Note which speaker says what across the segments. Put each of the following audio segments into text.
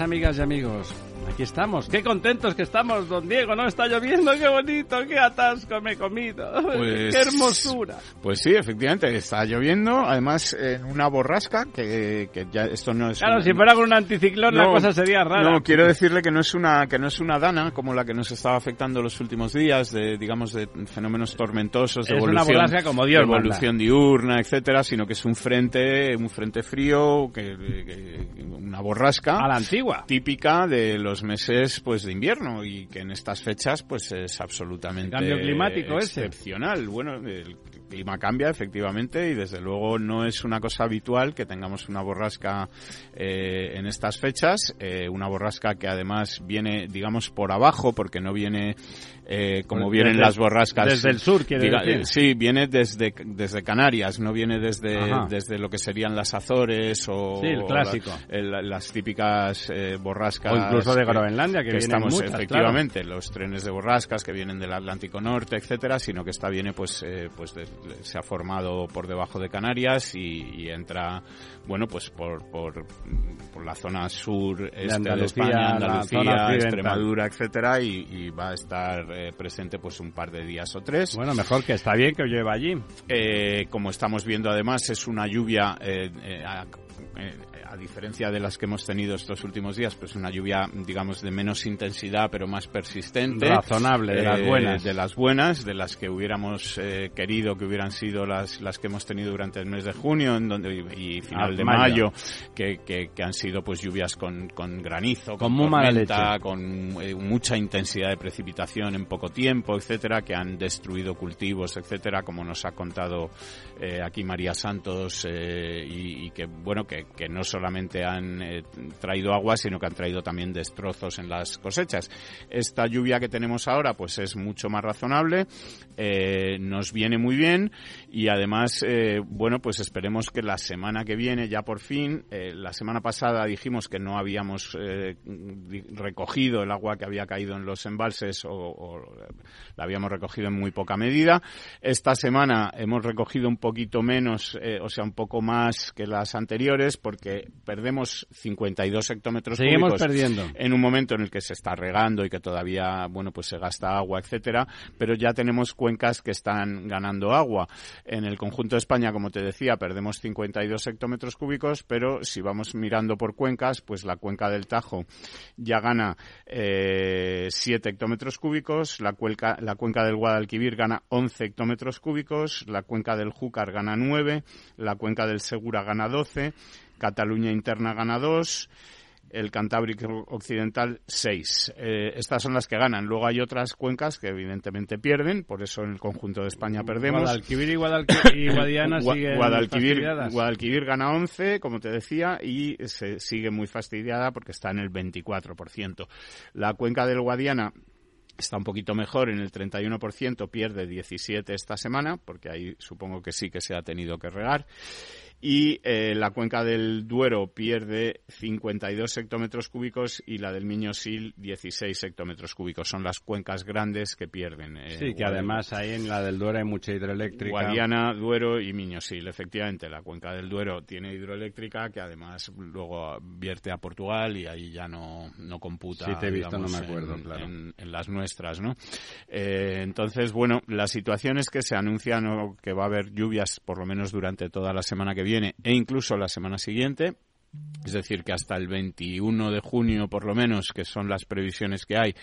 Speaker 1: Amigas y amigos. Aquí estamos, qué contentos que estamos, don Diego, ¿no? Está lloviendo, qué bonito, qué atasco me he comido,
Speaker 2: Pues-
Speaker 1: qué hermosura.
Speaker 2: Pues sí, efectivamente, está lloviendo, además en una borrasca, que, que ya esto no es...
Speaker 1: Claro,
Speaker 2: una-
Speaker 1: si fuera con un anticiclón la
Speaker 2: No,
Speaker 1: cosa sería rara.
Speaker 2: No, quiero decirle que no es una que no es una dana como la que nos estaba afectando los últimos días de digamos de fenómenos tormentosos de
Speaker 1: Es una
Speaker 2: evolución,
Speaker 1: borrasca como Dios
Speaker 2: de
Speaker 1: manda.
Speaker 2: evolución diurna, etcétera, sino que es un frente un frente frío que, que- una borrasca
Speaker 1: A la antigua.
Speaker 2: típica de los meses pues de invierno y que en estas fechas pues es absolutamente
Speaker 1: El cambio climático ese.
Speaker 2: excepcional. Bueno, el clima cambia efectivamente y desde luego no es una cosa habitual que tengamos una borrasca eh, en estas fechas, eh, una borrasca que además viene digamos por abajo porque no viene eh, como
Speaker 1: Pues
Speaker 2: vienen
Speaker 1: desde-
Speaker 2: las borrascas.
Speaker 1: desde el sur, quiere decir.
Speaker 2: eh, Sí, viene desde, desde Canarias, no viene desde,
Speaker 1: Ajá.
Speaker 2: desde lo que serían las Azores o,
Speaker 1: Sí, el
Speaker 2: o
Speaker 1: clásico.
Speaker 2: la- el- las típicas eh, borrascas.
Speaker 1: O incluso de
Speaker 2: que-
Speaker 1: Groenlandia, que vienen
Speaker 2: estamos
Speaker 1: muchas,
Speaker 2: efectivamente, los trenes de borrascas que vienen del Atlántico Norte, etcétera, sino que esta viene, pues, eh, pues de- se ha formado por debajo de Canarias y, y entra, bueno, pues por, por, por la zona sur este de,
Speaker 1: Andalucía,
Speaker 2: España, Andalucía. Extremadura, etcétera, y, y va a estar eh, presente, pues, un par de días o tres.
Speaker 1: Bueno, mejor que está bien que llueva allí.
Speaker 2: Eh, como estamos viendo además es una lluvia eh, a, eh, a diferencia de las que hemos tenido estos últimos días pues una lluvia digamos de menos intensidad pero más persistente
Speaker 1: Razonable, de las
Speaker 2: Eh,
Speaker 1: buenas.
Speaker 2: de las buenas de las que hubiéramos eh, querido que hubieran sido las las que hemos tenido durante el mes de junio en donde y, y final
Speaker 1: Ah,
Speaker 2: de
Speaker 1: mayo.
Speaker 2: mayo, que, que, que han sido pues lluvias con, con granizo
Speaker 1: Con
Speaker 2: con, tormenta, con eh, mucha intensidad de precipitación en poco tiempo, etcétera, que han destruido cultivos, etcétera, como nos ha contado aquí María Santos y, y que bueno que, que no solamente han eh, traído agua, sino que han traído también destrozos en las cosechas. Esta lluvia que tenemos ahora, pues es mucho más razonable, eh, nos viene muy bien y además, eh, bueno, pues esperemos que la semana que viene, ya por fin, eh, la semana pasada dijimos que no habíamos eh, recogido el agua que había caído en los embalses o, o la habíamos recogido en muy poca medida. Esta semana hemos recogido un poquito menos, eh, o sea, un poco más que las anteriores, porque perdemos 52 hectómetros
Speaker 1: Seguimos
Speaker 2: cúbicos
Speaker 1: perdiendo.
Speaker 2: en un momento en el que se está regando y que todavía, bueno, pues se gasta agua, etcétera, pero ya tenemos cuencas que están ganando agua. En el conjunto de España, como te decía, perdemos 52 hectómetros cúbicos, pero si vamos mirando por cuencas, pues la cuenca del Tajo ya gana eh, 7 hectómetros cúbicos, la, cuenca, la cuenca del Guadalquivir gana 11 hectómetros cúbicos, la cuenca del Júcar gana 9, la cuenca del Segura gana 12, Cataluña interna gana 2, el Cantábrico Occidental 6. Eh, estas son las que ganan. Luego hay otras cuencas que evidentemente pierden, por eso en el conjunto de España perdemos.
Speaker 1: Guadalquivir y, Guadalqui- y Guadiana
Speaker 2: Gua-
Speaker 1: siguen
Speaker 2: Guadalquivir. Guadalquivir gana 11, como te decía, y se sigue muy fastidiada porque está en el 24%. La cuenca del Guadiana está un poquito mejor en el 31%, pierde 17 esta semana, porque ahí supongo que sí que se ha tenido que regar. Y eh, la cuenca del Duero pierde 52 hectómetros cúbicos y la del Miño-Sil 16 hectómetros cúbicos. Son las cuencas grandes que pierden.
Speaker 1: Eh, sí, que además ahí en la del Duero hay mucha hidroeléctrica.
Speaker 2: Guadiana, Duero y Miño-Sil. Efectivamente, la cuenca del Duero tiene hidroeléctrica que además luego vierte a Portugal y ahí ya no, no computa.
Speaker 1: Sí, te he visto, no me acuerdo, claro.
Speaker 2: en, las nuestras, ¿no? Eh, entonces, bueno, la situación es que se anuncian que va a haber lluvias por lo menos durante toda la semana que viene e incluso la semana siguiente. Es decir, que hasta el 21 de junio, por lo menos, que son las previsiones que hay,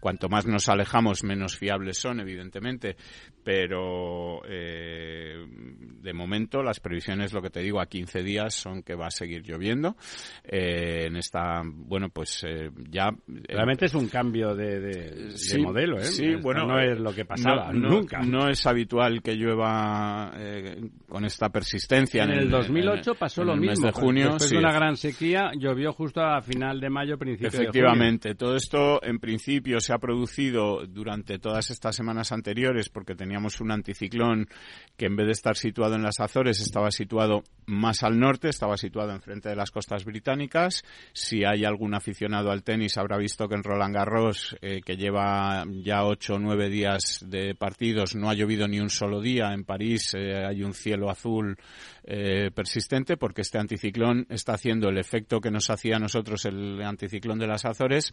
Speaker 2: cuanto más nos alejamos, menos fiables son, evidentemente. Pero eh, de momento, las previsiones, lo que te digo, a 15 días son que va a seguir lloviendo. Eh, en esta, bueno, pues eh, ya.
Speaker 1: Realmente es un cambio de, modelo, ¿eh?
Speaker 2: Sí, bueno.
Speaker 1: No es lo que pasaba nunca.
Speaker 2: No es habitual que llueva con esta persistencia.
Speaker 1: En, el, 2008 pasó lo mismo.
Speaker 2: de junio,
Speaker 1: gran sequía, llovió justo a final de mayo, principio
Speaker 2: Efectivamente, todo esto en principio se ha producido durante todas estas semanas anteriores porque teníamos un anticiclón que en vez de estar situado en las Azores estaba situado más al norte, estaba situado enfrente de las costas británicas. Si hay algún aficionado al tenis habrá visto que en Roland Garros, eh, que lleva ya ocho o nueve días de partidos, no ha llovido ni un solo día. En París eh, hay un cielo azul eh, persistente porque este anticiclón está haciendo el efecto que nos hacía a nosotros el anticiclón de las Azores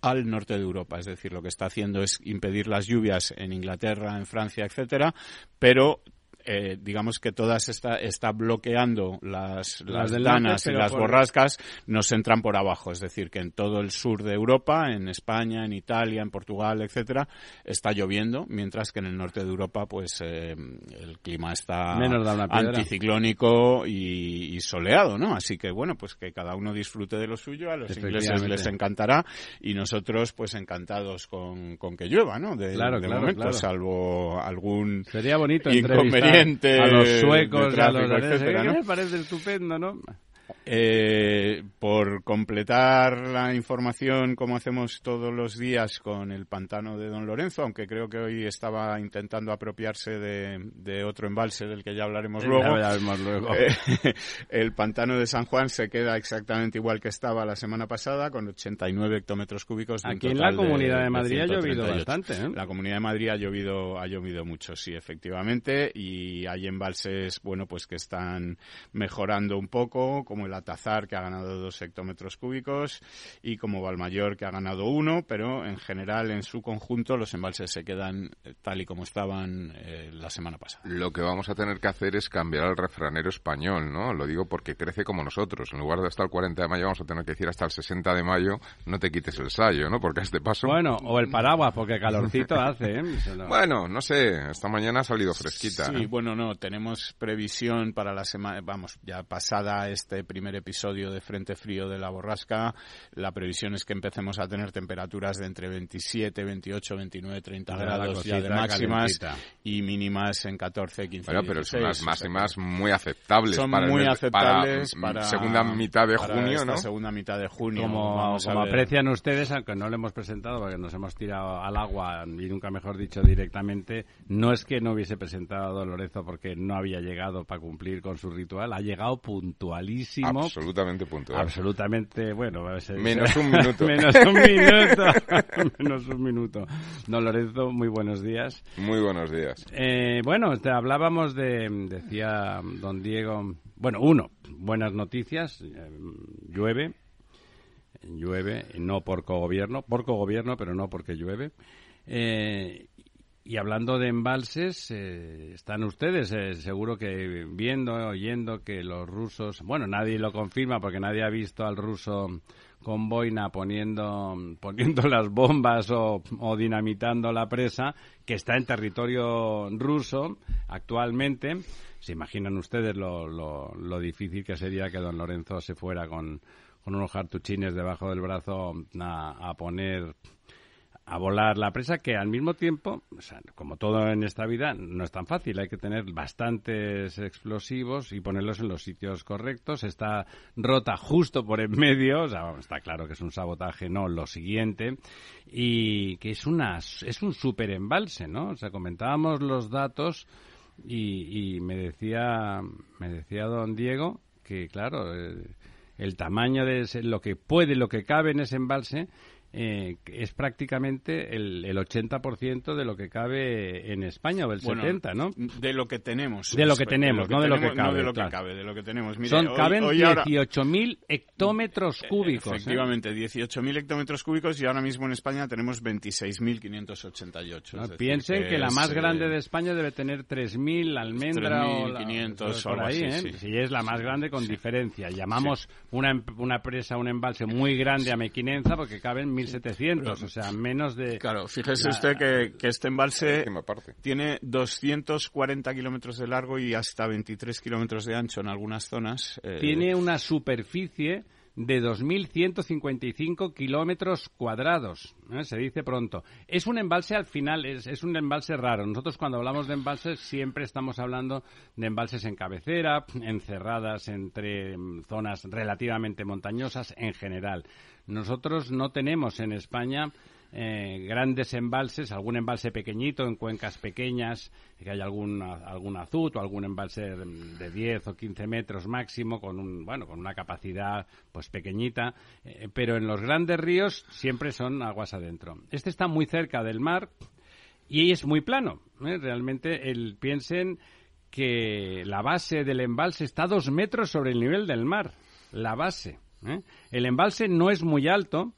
Speaker 2: al norte de Europa. Es decir, lo que está haciendo es impedir las lluvias en Inglaterra, en Francia, etcétera, pero eh, digamos que todas está, está bloqueando las, las, danas y las borrascas, nos entran por abajo. Es decir, que en todo el sur de Europa, en España, en Italia, en Portugal, etcétera, está lloviendo, mientras que en el norte de Europa, pues eh, el clima está anticiclónico y, soleado, ¿no? Así que bueno, pues que cada uno disfrute de lo suyo, a los ingleses les encantará y nosotros, pues encantados con, con que llueva, ¿no? De,
Speaker 1: claro,
Speaker 2: de
Speaker 1: claro,
Speaker 2: momento, salvo algún
Speaker 1: Sería bonito
Speaker 2: inconveniente
Speaker 1: a los suecos, a los etcétera, me parece estupendo, ¿no?
Speaker 2: Eh, por completar la información como hacemos todos los días con el pantano de Don Lorenzo, aunque creo que hoy estaba intentando apropiarse de, otro embalse del que ya hablaremos luego. Eh, el pantano de San Juan se queda exactamente igual que estaba la semana pasada, con 89 hectómetros cúbicos.
Speaker 1: Aquí en la Comunidad de, Madrid ha llovido bastante. ¿eh?
Speaker 2: La Comunidad de Madrid ha llovido, ha llovido mucho, sí, efectivamente, y hay embalses, bueno, pues que están mejorando un poco como el Atazar, que ha ganado dos hectómetros cúbicos, y como Valmayor, que ha ganado uno, pero en general, en su conjunto, los embalses se quedan eh, tal y como estaban eh, la semana pasada.
Speaker 3: Lo que vamos a tener que hacer es cambiar al refranero español, ¿no? Lo digo porque crece como nosotros. En lugar de hasta el 40 de mayo, vamos a tener que decir hasta el 60 de mayo, no te quites el sayo, ¿no? Porque a este paso...
Speaker 1: Bueno, o el paraguas, porque calorcito hace, ¿eh?
Speaker 3: Bueno, no sé, esta mañana ha salido fresquita.
Speaker 2: Sí, bueno, no, tenemos previsión para la semana, vamos, ya pasada este primer episodio de Frente Frío de la Borrasca, la previsión es que empecemos a tener temperaturas de entre 27, 28, 29, 30 grados ya de máximas y mínimas en 14, 15,
Speaker 3: Bueno, pero son las máximas muy aceptables.
Speaker 2: Son muy aceptables
Speaker 3: para, segunda mitad de junio, ¿no?
Speaker 2: segunda mitad de junio.
Speaker 1: Como, aprecian ustedes, aunque no lo hemos presentado porque nos hemos tirado al agua y nunca mejor dicho directamente, no es que no hubiese presentado a Lorenzo porque no había llegado para cumplir con su ritual, ha llegado puntualísimo
Speaker 3: absolutamente puntual.
Speaker 1: Absolutamente, bueno,
Speaker 3: menos un minuto.
Speaker 1: menos un minuto. menos un minuto. Don Lorenzo, muy buenos días.
Speaker 3: Muy buenos días.
Speaker 1: Eh, bueno, te hablábamos de, decía don Diego, bueno, uno, buenas noticias, eh, llueve, llueve, no por cogobierno, por cogobierno, pero no porque llueve. Eh, y hablando de embalses, eh, están ustedes eh, seguro que viendo, oyendo que los rusos, bueno, nadie lo confirma porque nadie ha visto al ruso con boina poniendo, poniendo las bombas o, dinamitando la presa, que está en territorio ruso actualmente. ¿Se imaginan ustedes lo, lo, difícil que sería que don Lorenzo se fuera con, con unos cartuchines debajo del brazo a, a poner a volar la presa que al mismo tiempo, como todo en esta vida, no es tan fácil. Hay que tener bastantes explosivos y ponerlos en los sitios correctos. Está rota justo por en medio, o sea, está claro que es un sabotaje, no lo siguiente, y que es, una, es un super embalse, ¿no? O sea, comentábamos los datos y, me decía me decía don Diego que claro el, el tamaño de lo que puede lo que cabe en ese embalse eh, es prácticamente el, el 80% de lo que cabe en España, o el 70%, ¿no?
Speaker 2: De lo que tenemos.
Speaker 1: De lo que tenemos, no de lo que cabe.
Speaker 2: No de lo que cabe, de lo que tenemos.
Speaker 1: Son, caben 18.000 hectómetros
Speaker 2: eh,
Speaker 1: cúbicos.
Speaker 2: ¿eh? Efectivamente, 18.000 hectómetros cúbicos y ahora mismo en España tenemos 26.588.
Speaker 1: No, piensen que, la más grande de España debe tener 3.000 almendra
Speaker 2: 3.500 o algo
Speaker 1: ahí,
Speaker 2: así,
Speaker 1: sí. Si es la más grande con diferencia. Llamamos una, una presa, un embalse muy grande a Mequinenza porque caben 1.700, o sea, menos de...
Speaker 2: Claro, fíjese usted que, que, este embalse tiene 240 kilómetros de largo y hasta 23 kilómetros de ancho en algunas zonas.
Speaker 1: Eh, tiene una superficie de 2.155 kilómetros cuadrados. ¿eh? Se dice pronto. Es un embalse al final, es, es, un embalse raro. Nosotros cuando hablamos de embalses siempre estamos hablando de embalses en cabecera, encerradas entre mm, zonas relativamente montañosas en general. Nosotros no tenemos en España eh, grandes embalses, algún embalse pequeñito en cuencas pequeñas, que haya algún, algún azut o algún embalse de 10 o 15 metros máximo con, un, bueno, con una capacidad pues pequeñita, eh, pero en los grandes ríos siempre son aguas adentro. Este está muy cerca del mar y es muy plano. ¿eh? Realmente el, piensen que la base del embalse está a dos metros sobre el nivel del mar. La base. El embalse no es muy alto,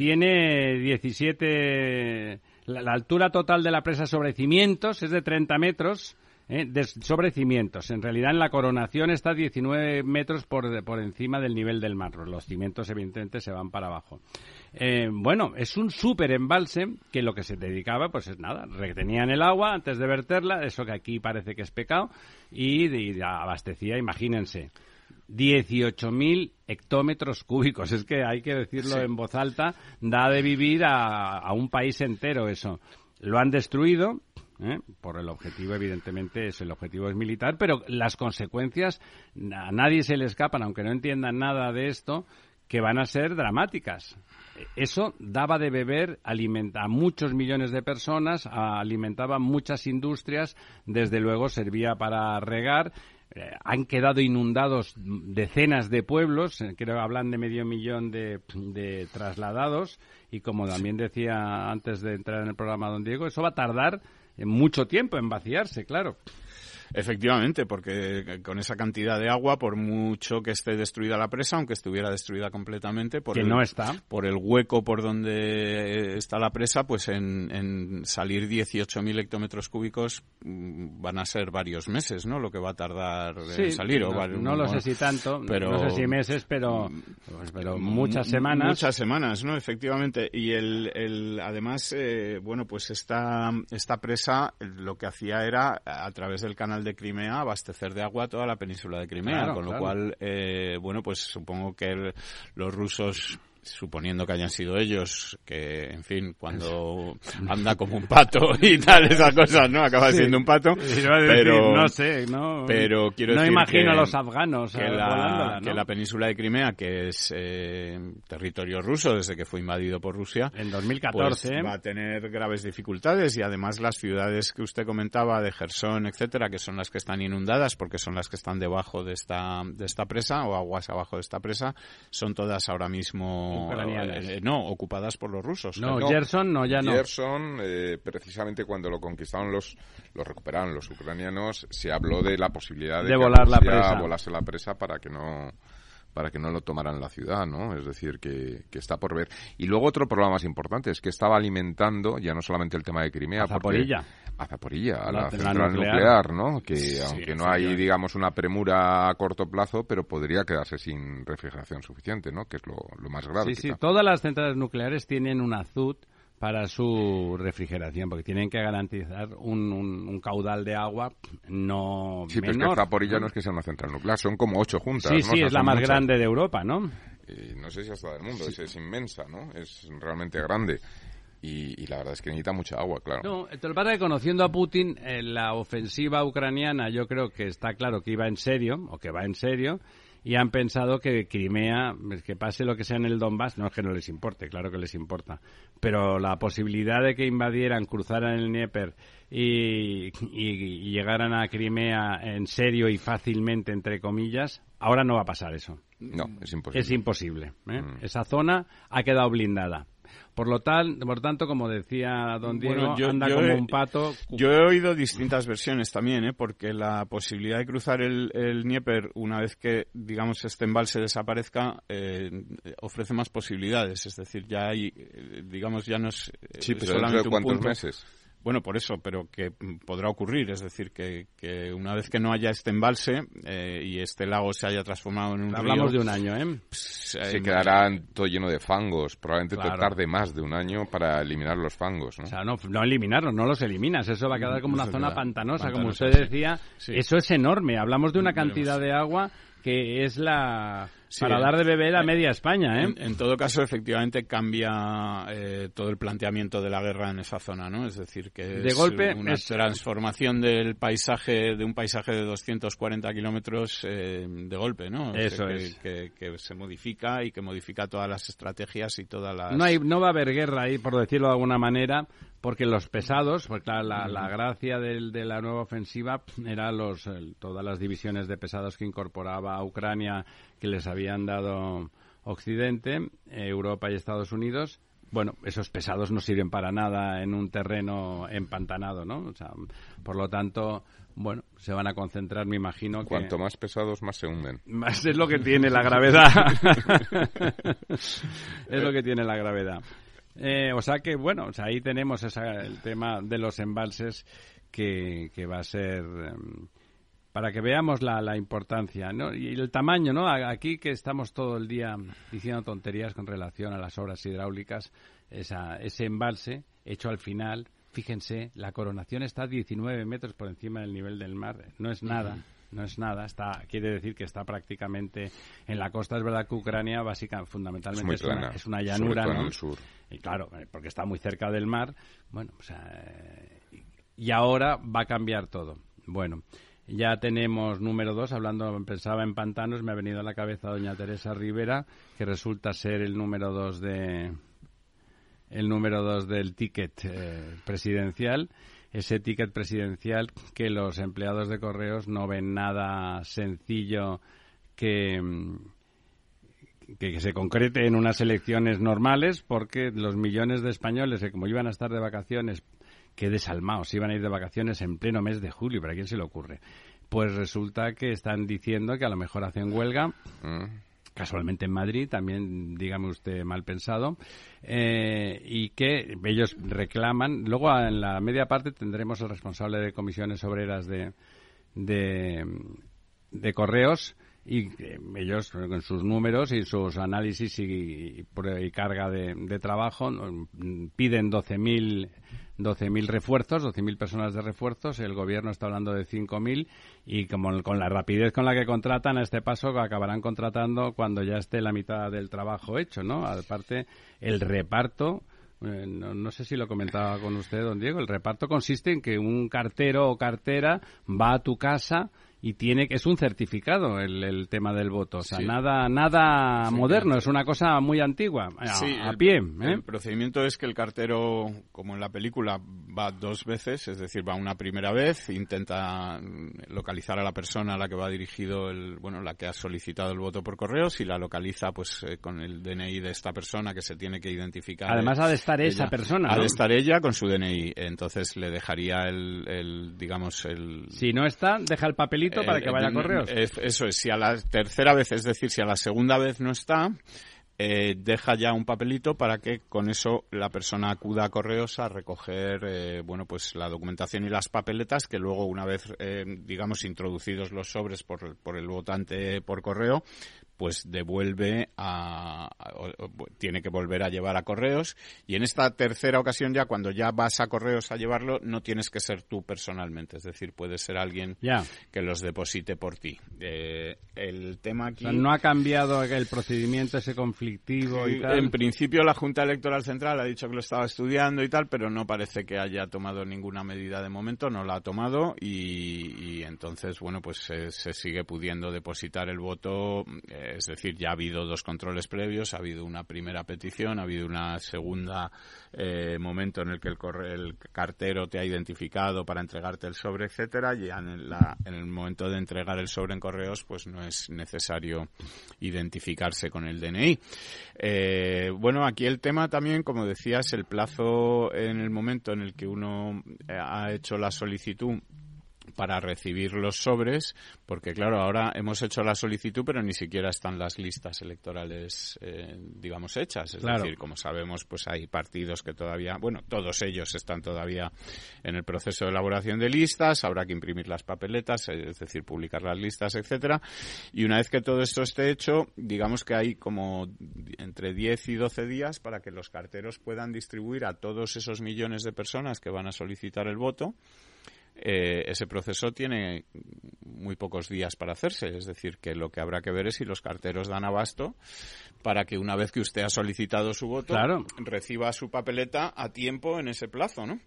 Speaker 1: tiene 17. La, altura total de la presa sobre cimientos es de 30 metros. ¿eh? sobre cimientos. En realidad, en la coronación está 19 metros por, por encima del nivel del mar. Los cimientos, evidentemente, se van para abajo. Eh, bueno, es un súper embalse que lo que se dedicaba, pues es nada, retenían el agua antes de verterla, eso que aquí parece que es pecado, y, y abastecía, imagínense, 18.000 hectómetros cúbicos. Es que hay que decirlo en voz alta, da de vivir a, un país entero eso. Lo han destruido, ¿eh? por el objetivo, evidentemente, es el objetivo es militar, pero las consecuencias a nadie se le escapan, aunque no entiendan nada de esto, que van a ser dramáticas. Eso daba de beber a muchos millones de personas, alimentaba muchas industrias, desde luego servía para regar eh, han quedado inundados decenas de pueblos, eh, creo que hablan de medio millón de, de, trasladados y como también decía antes de entrar en el programa don Diego, eso va a tardar mucho tiempo en vaciarse, claro.
Speaker 2: Efectivamente, porque con esa cantidad de agua, por mucho que esté destruida la presa, aunque estuviera destruida completamente, por,
Speaker 1: el, no está.
Speaker 2: por el hueco por donde está la presa, pues en, en salir 18.000 hectómetros cúbicos mm, van a ser varios meses, ¿no? Lo que va a tardar en salir.
Speaker 1: No, no lo sé si tanto, pero, no sé si meses, pero, pues, pero muchas semanas.
Speaker 2: Muchas semanas, ¿no? Efectivamente. Y el, el además, eh, bueno, pues esta, esta presa lo que hacía era, a través del canal de Crimea abastecer de agua toda la península de Crimea, con lo cual, eh, bueno, pues supongo que los rusos suponiendo que hayan sido ellos, que, en fin, cuando anda como un pato y tal, esas cosas, ¿no? Acaba siendo un pato. pero,
Speaker 1: no sé, no.
Speaker 2: Pero quiero
Speaker 1: no
Speaker 2: decir
Speaker 1: imagino a los afganos
Speaker 2: que, la, que la península de Crimea, que es eh, territorio ruso desde que fue invadido por Rusia,
Speaker 1: en 2014
Speaker 2: pues va a tener graves dificultades y además las ciudades que usted comentaba de Gerson, etcétera, que son las que están inundadas porque son las que están debajo de esta de esta presa o aguas abajo de esta presa, son todas ahora mismo eh, no, ocupadas por los rusos.
Speaker 1: No, Gerson no, ya no.
Speaker 3: Gerson, eh, precisamente cuando lo conquistaron los, lo recuperaron los ucranianos, se habló de la posibilidad de,
Speaker 1: que volar la presa.
Speaker 3: volase la presa para que no para que no lo tomaran la ciudad, ¿no? Es decir, que, está por ver. Y luego otro problema más importante es que estaba alimentando ya no solamente el tema de Crimea,
Speaker 1: a Zaporilla.
Speaker 3: a Zaporilla, a la, central nuclear. ¿no? Que aunque no hay, digamos, una premura a corto plazo, pero podría quedarse sin refrigeración suficiente, ¿no? Que es lo, más grave.
Speaker 1: Sí, sí, todas las centrales nucleares tienen un azud para su refrigeración, porque tienen que garantizar un, un, caudal de agua no
Speaker 3: sí, pero es que Zaporilla no es que sea una central nuclear, son como ocho juntas.
Speaker 1: Sí, sí, es la más grande de Europa, ¿no?
Speaker 3: no sé si hasta del mundo, es, inmensa, ¿no? Es realmente grande. Y, la verdad es que necesita mucha agua, claro.
Speaker 1: No, el que conociendo a Putin, eh, la ofensiva ucraniana yo creo que está claro que iba en serio, o que va en serio, y han pensado que Crimea, que pase lo que sea en el Donbass, no es que no les importe, claro que les importa, pero la posibilidad de que invadieran, cruzaran el Dnieper y, llegaran a Crimea en serio y fácilmente, entre comillas, ahora no va a pasar eso.
Speaker 3: No, es imposible.
Speaker 1: Es imposible. ¿eh? Mm. Esa zona ha quedado blindada. Por lo tal, por tanto, como decía don Diego, anda como un pato.
Speaker 2: Yo he oído distintas versiones también, ¿eh? porque la posibilidad de cruzar el, el Dnieper una vez que, digamos, este embalse desaparezca, eh, ofrece más posibilidades. Es decir, ya hay, eh, digamos, ya no es
Speaker 3: sí, pero solamente de cuántos meses.
Speaker 2: Bueno, por eso, pero que podrá ocurrir, es decir, que, que una vez que no haya este embalse eh, y este lago se haya transformado en un
Speaker 1: Hablamos de un año, ¿eh?
Speaker 3: Pues, se eh, quedará todo lleno de fangos. Probablemente tarde más de un año para eliminar los fangos, ¿no?
Speaker 1: O sea, no, no eliminarlos, no los eliminas. Eso va a quedar como una zona pantanosa, como usted decía. Eso es enorme. Hablamos de una cantidad de agua que es la para dar de beber a media España,
Speaker 2: ¿eh? En, todo caso, efectivamente cambia eh, todo el planteamiento de la guerra en esa zona, ¿no? Es decir, que de es golpe una transformación del paisaje de un paisaje de 240 kilómetros eh, de golpe, ¿no?
Speaker 1: Eso
Speaker 2: que,
Speaker 1: es
Speaker 2: que, que, se modifica y que modifica todas las estrategias y todas las.
Speaker 1: No hay, no va a haber guerra ahí, por decirlo de alguna manera, porque los pesados, pues la, la, gracia del, de la nueva ofensiva era los, todas las divisiones de pesados que incorporaba a Ucrania que les habían dado Occidente, Europa y Estados Unidos. Bueno, esos pesados no sirven para nada en un terreno empantanado, ¿no? O sea, por lo tanto, bueno, se van a concentrar, me imagino.
Speaker 3: Cuanto más pesados, más se hunden.
Speaker 1: Más es lo que tiene la gravedad. es lo que tiene la gravedad. Eh, o sea que, bueno, o sea, ahí tenemos el tema de los embalses que, va a ser... Em, para que veamos la, la, importancia y el tamaño. ¿no? Aquí que estamos todo el día diciendo tonterías con relación a las obras hidráulicas, esa, ese embalse hecho al final, fíjense, la coronación está 19 metros por encima del nivel del mar. No es nada no es nada, está, quiere decir que está prácticamente en la costa. Es verdad que Ucrania, básicamente, fundamentalmente, es, una, llanura. Y claro, eh, porque está muy cerca del mar. Bueno, o y ahora va a cambiar todo. Bueno, ya tenemos número dos, hablando, pensaba en pantanos, me ha venido a la cabeza doña Teresa Rivera, que resulta ser el número dos de el número dos del ticket eh, presidencial ese ticket presidencial que los empleados de correos no ven nada sencillo que, que, se concrete en unas elecciones normales porque los millones de españoles que como iban a estar de vacaciones que desalmados iban a ir de vacaciones en pleno mes de julio, ¿para quién se le ocurre? Pues resulta que están diciendo que a lo mejor hacen huelga. Mm casualmente en Madrid, también dígame usted mal pensado, eh, y que ellos reclaman. Luego en la media parte tendremos el responsable de comisiones obreras de, de, correos y ellos con sus números y sus análisis y, y carga de, de trabajo piden 12.000 12.000 refuerzos, 12.000 personas de refuerzos, el gobierno está hablando de 5.000 y como con la rapidez con la que contratan a este paso acabarán contratando cuando ya esté la mitad del trabajo hecho, ¿no? Aparte, el reparto eh, no, no, sé si lo comentaba con usted, don Diego. El reparto consiste en que un cartero o cartera va a tu casa y tiene que es un certificado el, el tema del voto. O sea nada nada moderno es una cosa muy antigua a, pie
Speaker 2: ¿eh? el procedimiento es que el cartero como en la película va dos veces es decir va una primera vez intenta localizar a la persona a la que va dirigido el bueno la que ha solicitado el voto por correo si la localiza pues eh, con el DNI de esta persona que se tiene que identificar
Speaker 1: además ha de estar esa persona
Speaker 2: ha de estar ella con su DNI entonces le dejaría el, el digamos el
Speaker 1: si no está deja el papelito para que vaya a correos.
Speaker 2: Eso es, si a la tercera vez, es decir, si a la segunda vez no está, eh, deja ya un papelito para que con eso la persona acuda a correos a recoger eh, bueno pues la documentación y las papeletas que luego una vez eh, digamos introducidos los sobres por, por el votante por correo pues devuelve a, tiene que volver a llevar a correos. Y en esta tercera ocasión ya cuando ya vas a correos a llevarlo no tienes que ser tú personalmente. Es decir puede ser alguien que los deposite por ti. Eh, el tema aquí
Speaker 1: no ha cambiado el procedimiento ese conflictivo y tal.
Speaker 2: en principio la Junta Electoral Central ha dicho que lo estaba estudiando y tal pero no parece que haya tomado ninguna medida de momento no la ha tomado y, entonces bueno pues se, sigue pudiendo depositar el voto eh, es decir, ya ha habido dos controles previos, ha habido una primera petición, ha habido una segunda eh, momento en el que el, el, cartero te ha identificado para entregarte el sobre, etcétera, y en, en, el momento de entregar el sobre en correos, pues no es necesario identificarse con el DNI. Eh, bueno, aquí el tema también, como decías, el plazo en el momento en el que uno eh, ha hecho la solicitud para recibir los sobres, porque claro, ahora hemos hecho la solicitud, pero ni siquiera están las listas electorales, eh, digamos, hechas. Es decir, como sabemos, pues hay partidos que todavía, bueno, todos ellos están todavía en el proceso de elaboración de listas, habrá que imprimir las papeletas, es decir, publicar las listas, etcétera. Y una vez que todo esto esté hecho, digamos que hay como entre 10 y 12 días para que los carteros puedan distribuir a todos esos millones de personas que van a solicitar el voto eh, ese proceso tiene muy pocos días para hacerse. Es decir, que lo que habrá que ver es si los carteros dan abasto para que una vez que usted ha solicitado su voto, reciba su papeleta a tiempo en ese plazo, ¿no?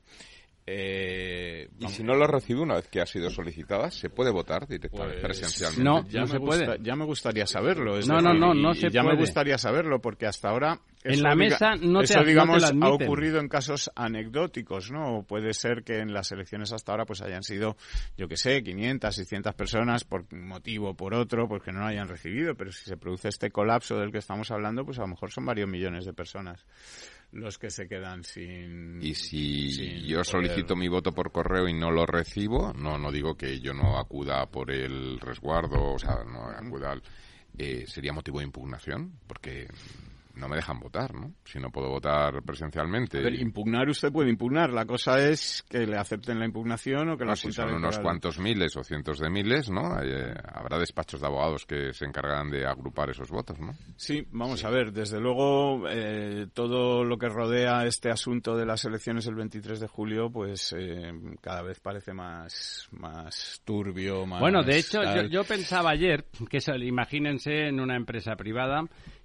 Speaker 3: Eh, y si no lo recibe una vez que ha sido solicitada, ¿se puede votar directamente pues, presencialmente?
Speaker 2: No, ya se puede. Ya me gustaría saberlo. no, no, no, no se Ya me gustaría saberlo porque hasta ahora
Speaker 1: en la mesa no te
Speaker 2: Eso, digamos, ha ocurrido en casos anecdóticos, ¿no? Puede ser que en las elecciones hasta ahora pues hayan sido, yo que sé, 500, 600 personas por un motivo o por otro, porque no lo hayan recibido, pero si se produce este colapso del que estamos hablando, pues a lo mejor son varios millones de personas los que se quedan sin.
Speaker 3: Y si yo solicito mi voto por correo y no lo recibo, no, no digo que yo no acuda por el resguardo, o sea, no acuda, eh, sería motivo de impugnación, porque no me dejan votar, ¿no? Si no puedo votar presencialmente.
Speaker 2: Pero impugnar usted puede impugnar. La cosa es que le acepten la impugnación o que la
Speaker 3: si son unos cuantos miles o cientos de miles, ¿no? Eh, habrá despachos de abogados que se encargarán de agrupar esos votos, ¿no?
Speaker 2: Sí, vamos a ver. Desde luego, eh, todo lo que rodea este asunto de las elecciones el 23 de julio, pues eh, cada vez parece más, más turbio, más...
Speaker 1: Bueno, de hecho, yo, yo, pensaba ayer que, imagínense en una empresa privada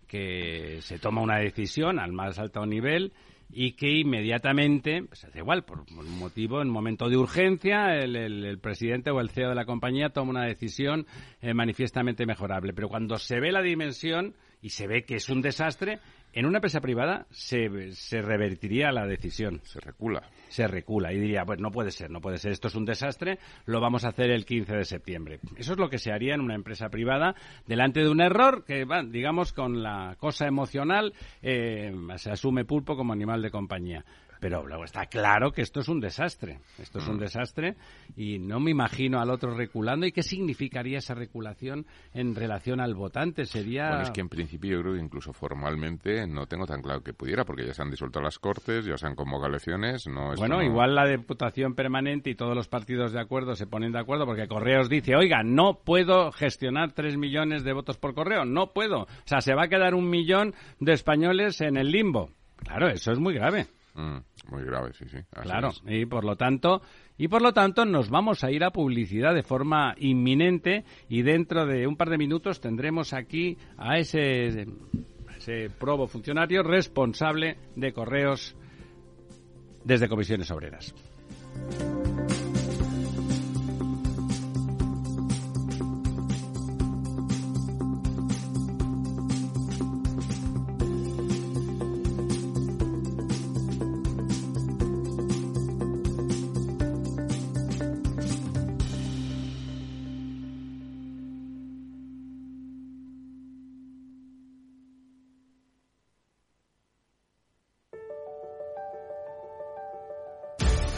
Speaker 1: que se toma una decisión al más alto nivel y que inmediatamente, pues hace igual, por un motivo, en momento de urgencia, el, presidente o el CEO de la compañía toma una decisión eh, manifiestamente mejorable. Pero cuando se ve la dimensión y se ve que es un desastre, en una empresa privada se, se revertiría la decisión.
Speaker 3: Se recula.
Speaker 1: Se recula y diría, pues no puede ser, no puede ser, esto es un desastre, lo vamos a hacer el 15 de septiembre. Eso es lo que se haría en una empresa privada delante de un error que, digamos, con la cosa emocional eh, se asume pulpo como animal de compañía. Pero luego está claro que esto es un desastre. Esto es un mm. desastre y no me imagino al otro reculando. ¿Y qué significaría esa reculación en relación al votante? Sería.
Speaker 3: Bueno, es que en principio yo creo que incluso formalmente no tengo tan claro que pudiera, porque ya se han disuelto las cortes, ya se han convocado elecciones. No,
Speaker 1: bueno, igual la Diputación Permanente y todos los partidos de acuerdo se ponen de acuerdo porque Correos dice, oiga, no puedo gestionar tres millones de votos por correo, no puedo. O sea, se va a quedar un millón de españoles en el limbo. Claro, eso es muy grave.
Speaker 3: Mm, muy grave, sí, sí.
Speaker 1: claro, y por lo tanto, y por lo tanto nos vamos a ir a publicidad de forma inminente y dentro de un par de minutos tendremos aquí a ese, ese probo funcionario responsable de correos desde comisiones obreras.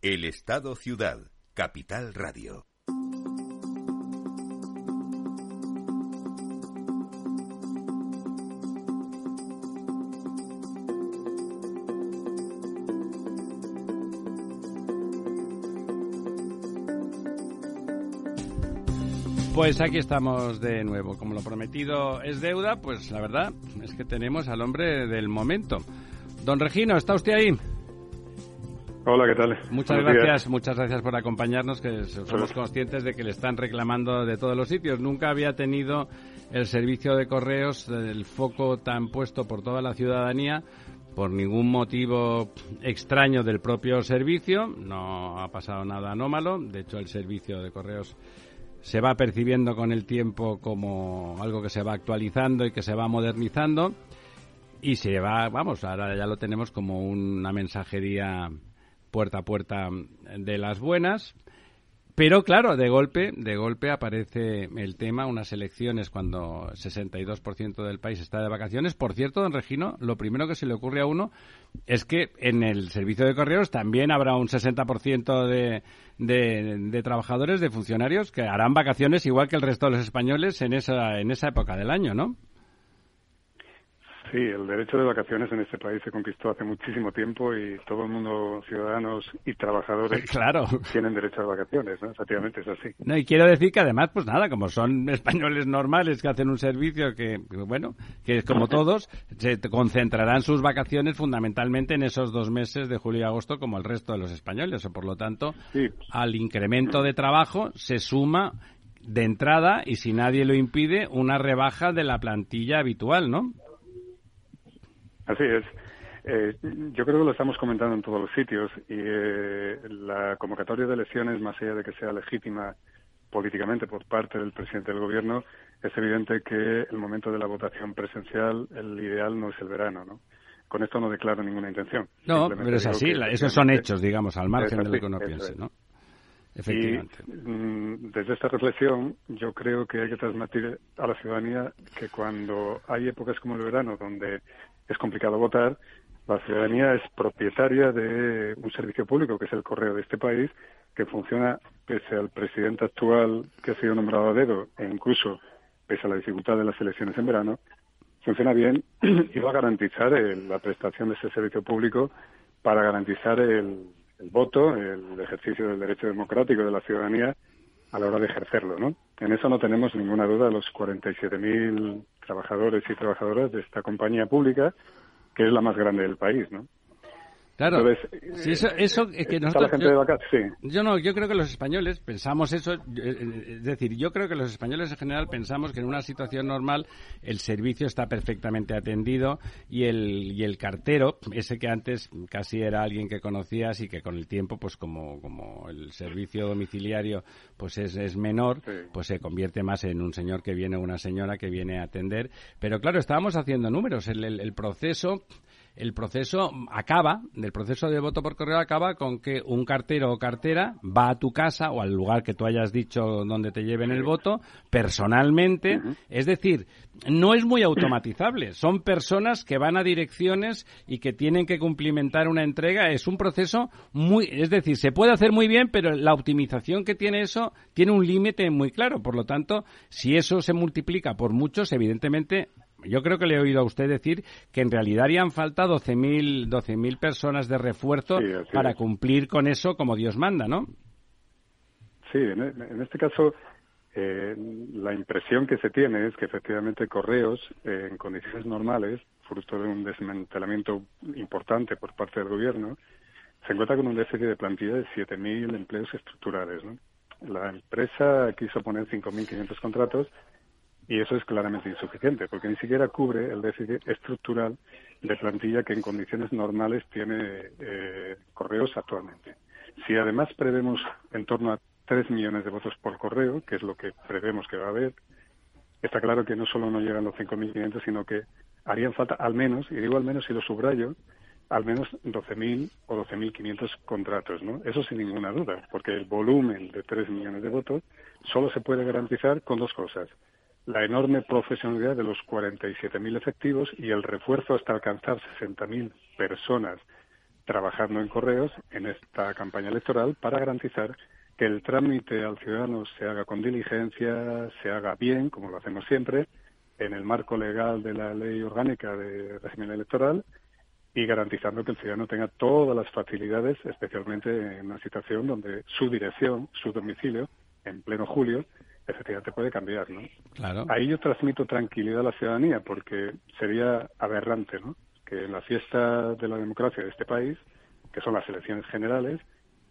Speaker 4: El Estado Ciudad, Capital Radio.
Speaker 1: Pues aquí estamos de nuevo. Como lo prometido es deuda, pues la verdad es que tenemos al hombre del momento. Don Regino, ¿está usted ahí?
Speaker 5: Hola, ¿qué tal?
Speaker 1: Muchas gracias, muchas gracias por acompañarnos, que somos conscientes de que le están reclamando de todos los sitios. Nunca había tenido el servicio de correos el foco tan puesto por toda la ciudadanía por ningún motivo extraño del propio servicio, no ha pasado nada anómalo, de hecho el servicio de correos se va percibiendo con el tiempo como algo que se va actualizando y que se va modernizando. Y se va, vamos, ahora ya lo tenemos como una mensajería puerta a puerta de las buenas. Pero claro, de golpe, de golpe aparece el tema, unas elecciones cuando 62% del país está de vacaciones. Por cierto, don Regino, lo primero que se le ocurre a uno es que en el servicio de correos también habrá un 60% de, de, de trabajadores, de funcionarios, que harán vacaciones igual que el resto de los españoles en esa, en esa época del año, ¿no?
Speaker 5: Sí, el derecho de vacaciones en este país se conquistó hace muchísimo tiempo y todo el mundo, ciudadanos y trabajadores,
Speaker 1: claro.
Speaker 5: tienen derecho a vacaciones, ¿no? Efectivamente es así.
Speaker 1: No, y quiero decir que además, pues nada, como son españoles normales que hacen un servicio que, bueno, que como todos, se concentrarán sus vacaciones fundamentalmente en esos dos meses de julio y agosto como el resto de los españoles. O por lo tanto,
Speaker 5: Sí.
Speaker 1: al incremento de trabajo se suma de entrada y si nadie lo impide una rebaja de la plantilla habitual, ¿no?
Speaker 5: Así es. Eh, yo creo que lo estamos comentando en todos los sitios y eh, la convocatoria de elecciones, más allá de que sea legítima políticamente por parte del presidente del gobierno, es evidente que el momento de la votación presencial, el ideal no es el verano, ¿no? Con esto no declaro ninguna intención.
Speaker 1: No, pero es así, la- esos son hechos, digamos, al margen de lo que uno piense,
Speaker 5: es.
Speaker 1: ¿no? Efectivamente.
Speaker 5: Y mm, desde esta reflexión, yo creo que hay que transmitir a la ciudadanía que cuando hay épocas como el verano, donde es complicado votar, la ciudadanía es propietaria de un servicio público, que es el correo de este país, que funciona pese al presidente actual que ha sido nombrado a dedo, e incluso pese a la dificultad de las elecciones en verano, funciona bien y va a garantizar el- la prestación de ese servicio público para garantizar el, el voto, el ejercicio del derecho democrático de la ciudadanía a la hora de ejercerlo, ¿no? En eso no tenemos ninguna duda los 47.000 trabajadores y trabajadoras de esta compañía pública, que es la más grande del país, ¿no?
Speaker 1: Claro.
Speaker 5: Entonces,
Speaker 1: Sí, eso, eso es que
Speaker 5: ¿está
Speaker 1: nosotros-
Speaker 5: la gente
Speaker 1: yo-
Speaker 5: de vacaciones? Sí.
Speaker 1: Yo no, yo creo que los españoles pensamos eso, eh, eh, es decir, yo creo que los españoles en general pensamos que en una situación normal el servicio está perfectamente atendido y el, y el cartero, ese que antes casi era alguien que conocías y que con el tiempo, pues como, como el servicio domiciliario pues es, es menor,
Speaker 5: Sí.
Speaker 1: pues se convierte más en un señor que viene o una señora que viene a atender. Pero claro, estábamos haciendo números, el, el- el proceso el proceso acaba, del proceso de voto por correo acaba con que un cartero o cartera va a tu casa o al lugar que tú hayas dicho donde te lleven el voto personalmente. Es decir, no es muy automatizable. Son personas que van a direcciones y que tienen que cumplimentar una entrega. Es un proceso muy, es decir, se puede hacer muy bien, pero la optimización que tiene eso tiene un límite muy claro. Por lo tanto, si eso se multiplica por muchos, evidentemente yo creo que le he oído a usted decir que en realidad harían falta 12.000 12 personas de refuerzo para cumplir con eso como Dios manda, ¿no?
Speaker 5: Sí, en, este caso eh, la impresión que se tiene es que efectivamente Correos, eh, en condiciones normales, fruto de un desmantelamiento importante por parte del gobierno, se encuentra con un déficit de plantilla de 7.000 empleos estructurales. ¿no? La empresa quiso poner 5.500 contratos y eso es claramente insuficiente, porque ni siquiera cubre el déficit estructural de plantilla que en condiciones normales tiene eh, Correos actualmente. Si además prevemos en torno a 3 millones de votos por correo, que es lo que prevemos que va a haber, está claro que no solo no llegan los 5.500, sino que harían falta al menos, y digo al menos si lo subrayo, al menos 12.000 o 12.500 contratos, ¿no? Eso sin ninguna duda, porque el volumen de 3 millones de votos solo se puede garantizar con dos cosas. La enorme profesionalidad de los 47.000 efectivos y el refuerzo hasta alcanzar 60.000 personas trabajando en correos en esta campaña electoral para garantizar que el trámite al ciudadano se haga con diligencia, se haga bien, como lo hacemos siempre, en el marco legal de la ley orgánica de régimen electoral y garantizando que el ciudadano tenga todas las facilidades, especialmente en una situación donde su dirección, su domicilio, en pleno julio, efectivamente puede cambiar, ¿no?
Speaker 1: Claro.
Speaker 5: Ahí yo transmito tranquilidad a la ciudadanía porque sería aberrante, ¿no? Que en la fiesta de la democracia de este país, que son las elecciones generales,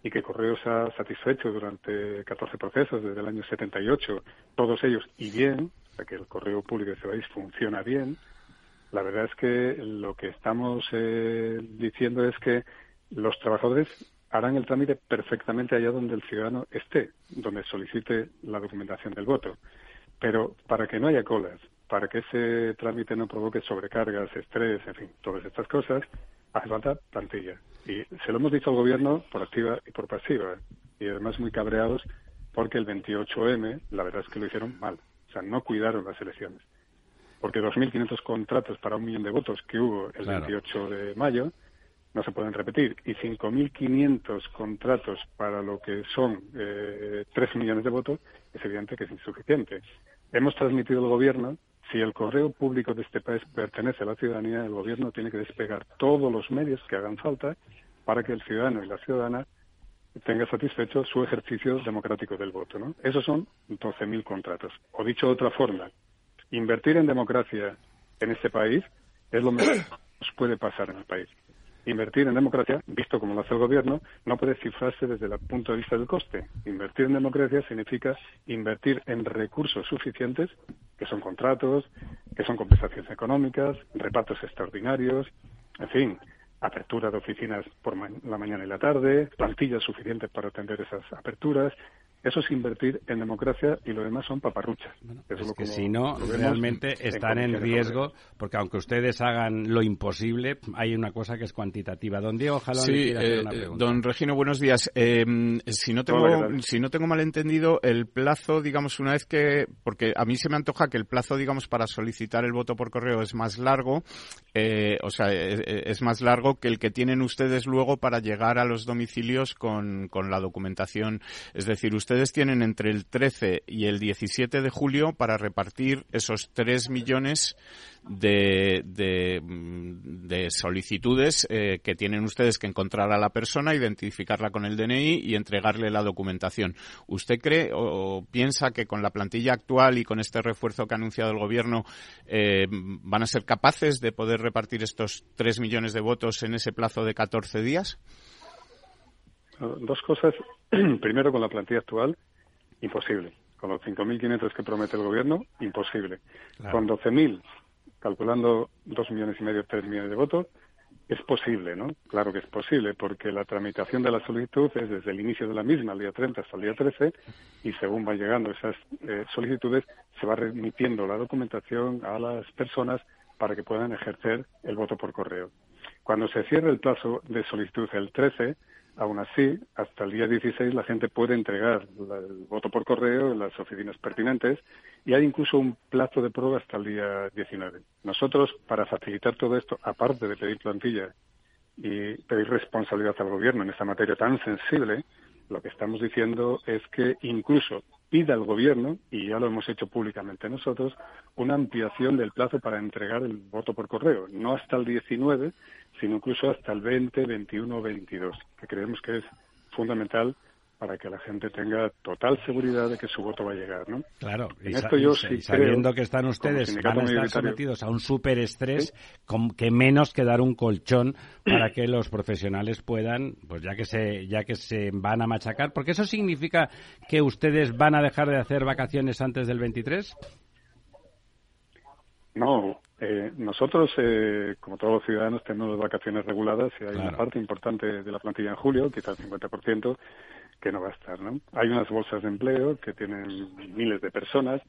Speaker 5: y que Correos ha satisfecho durante 14 procesos desde el año 78, todos ellos y bien, o sea que el correo público de este país funciona bien. La verdad es que lo que estamos eh, diciendo es que los trabajadores harán el trámite perfectamente allá donde el ciudadano esté, donde solicite la documentación del voto. Pero para que no haya colas, para que ese trámite no provoque sobrecargas, estrés, en fin, todas estas cosas, hace falta plantilla. Y se lo hemos dicho al gobierno por activa y por pasiva. Y además muy cabreados porque el 28M, la verdad es que lo hicieron mal. O sea, no cuidaron las elecciones. Porque 2.500 contratos para un millón de votos que hubo el 28 de mayo no se pueden repetir. Y 5.500 contratos para lo que son eh, 3 millones de votos es evidente que es insuficiente. Hemos transmitido al gobierno si el correo público de este país pertenece a la ciudadanía, el gobierno tiene que despegar todos los medios que hagan falta para que el ciudadano y la ciudadana tenga satisfecho su ejercicio democrático del voto. ¿no? Esos son 12.000 contratos. O dicho de otra forma, invertir en democracia en este país es lo mejor que nos puede pasar en el país invertir en democracia, visto como lo hace el gobierno, no puede cifrarse desde el punto de vista del coste. Invertir en democracia significa invertir en recursos suficientes, que son contratos, que son compensaciones económicas, repartos extraordinarios, en fin, apertura de oficinas por la mañana y la tarde, plantillas suficientes para atender esas aperturas, eso es invertir en democracia y lo demás son paparruchas.
Speaker 1: es, que si no, realmente están en riesgo, porque aunque ustedes hagan lo imposible, hay una cosa que es cuantitativa. Don Diego, ojalá
Speaker 2: sí, eh, Don Regino, buenos días. Em, si no tengo si no tengo malentendido, el plazo, digamos, una vez que, porque a mí se me antoja que el plazo, digamos, para solicitar el voto por correo es más largo, eh, o sea, es, es, más largo que el que tienen ustedes luego para llegar a los domicilios con, con la documentación. Es decir, ustedes tienen entre el 13 y el 17 de julio para repartir esos 3 millones de, de, solicitudes eh, que tienen ustedes que encontrar a la persona, identificarla con el DNI y entregarle la documentación. ¿Usted cree o, piensa que con la plantilla actual y con este refuerzo que ha anunciado el Gobierno eh, van a ser capaces de poder repartir estos 3 millones de votos en ese plazo de 14 días?
Speaker 5: Dos cosas. Primero, con la plantilla actual, imposible. Con los 5.500 que promete el gobierno, imposible. Con 12.000, calculando 2 millones y medio, 3 millones de votos, es posible, ¿no? Claro que es posible, porque la tramitación de la solicitud es desde el inicio de la misma, el día 30 hasta el día 13, y según van llegando esas eh, solicitudes, se va remitiendo la documentación a las personas para que puedan ejercer el voto por correo. Cuando se cierre el plazo de solicitud el 13, aún así, hasta el día 16 la gente puede entregar el voto por correo en las oficinas pertinentes y hay incluso un plazo de prueba hasta el día 19. Nosotros, para facilitar todo esto, aparte de pedir plantilla y pedir responsabilidad al gobierno en esta materia tan sensible, lo que estamos diciendo es que incluso pida al gobierno, y ya lo hemos hecho públicamente nosotros, una ampliación del plazo para entregar el voto por correo, no hasta el 19, sino incluso hasta el 20, 21 o 22, que creemos que es fundamental para que la gente tenga total seguridad de que su voto va a llegar, ¿no?
Speaker 1: Claro, y, sabiendo que están ustedes, van a estar sometidos a un superestrés, que menos que dar un colchón para que los profesionales puedan, pues ya que se, ya que se van a machacar, porque eso significa que ustedes van a dejar de hacer vacaciones antes del 23.
Speaker 5: No, eh, nosotros, eh, como todos los ciudadanos, tenemos vacaciones reguladas y hay una parte importante de la plantilla en julio, quizás el 50%, que no va a estar, ¿no? Hay unas bolsas de empleo que tienen miles de personas,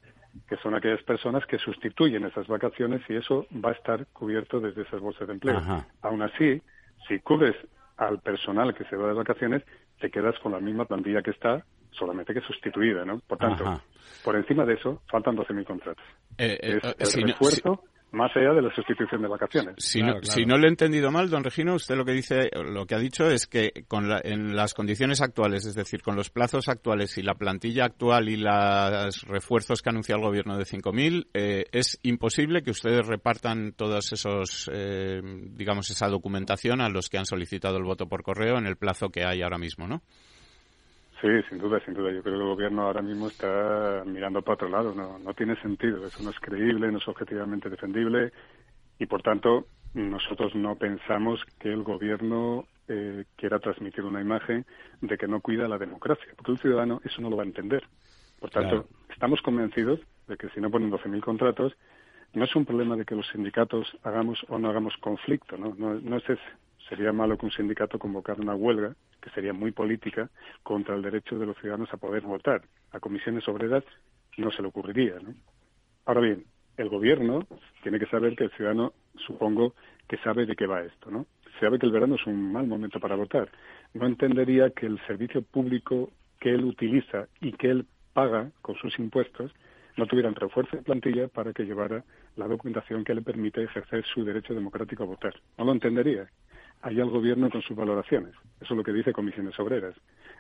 Speaker 5: que son aquellas personas que sustituyen esas vacaciones y eso va a estar cubierto desde esas bolsas de empleo. Aún así, si cubres al personal que se va de vacaciones, te quedas con la misma plantilla que está, solamente que sustituida, ¿no? Por tanto, por encima de eso, faltan 12.000 contratos. Eh, eh, es el refuerzo más allá de la sustitución de vacaciones.
Speaker 2: Si, no, si no lo he entendido mal, don Regino, usted lo que dice, lo que ha dicho es que con en las condiciones actuales, es decir, con los plazos actuales y la plantilla actual y los refuerzos que anuncia el gobierno de 5.000, eh, es imposible que ustedes repartan todos esos, eh, digamos, esa documentación a los que han solicitado el voto por correo en el plazo que hay ahora mismo, ¿no?
Speaker 5: Sí, sin duda, sin duda. Yo creo que el gobierno ahora mismo está mirando para otro lado. No, no tiene sentido. Eso no es creíble, no es objetivamente defendible y, por tanto, nosotros no pensamos que el gobierno eh, quiera transmitir una imagen de que no cuida la democracia, porque el ciudadano eso no lo va a entender. Por tanto, estamos convencidos de que si no ponen 12.000 contratos, no es un problema de que los sindicatos hagamos o no hagamos conflicto, ¿no? No, no es ese. Sería malo que un sindicato convocara una huelga, que sería muy política, contra el derecho de los ciudadanos a poder votar. A comisiones obreras no se le ocurriría. ¿no? Ahora bien, el gobierno tiene que saber que el ciudadano, supongo, que sabe de qué va esto. ¿no? Sabe que el verano es un mal momento para votar. No entendería que el servicio público que él utiliza y que él paga con sus impuestos no tuvieran refuerzo de plantilla para que llevara la documentación que le permite ejercer su derecho democrático a votar. No lo entendería allá el gobierno con sus valoraciones. Eso es lo que dice Comisiones Obreras.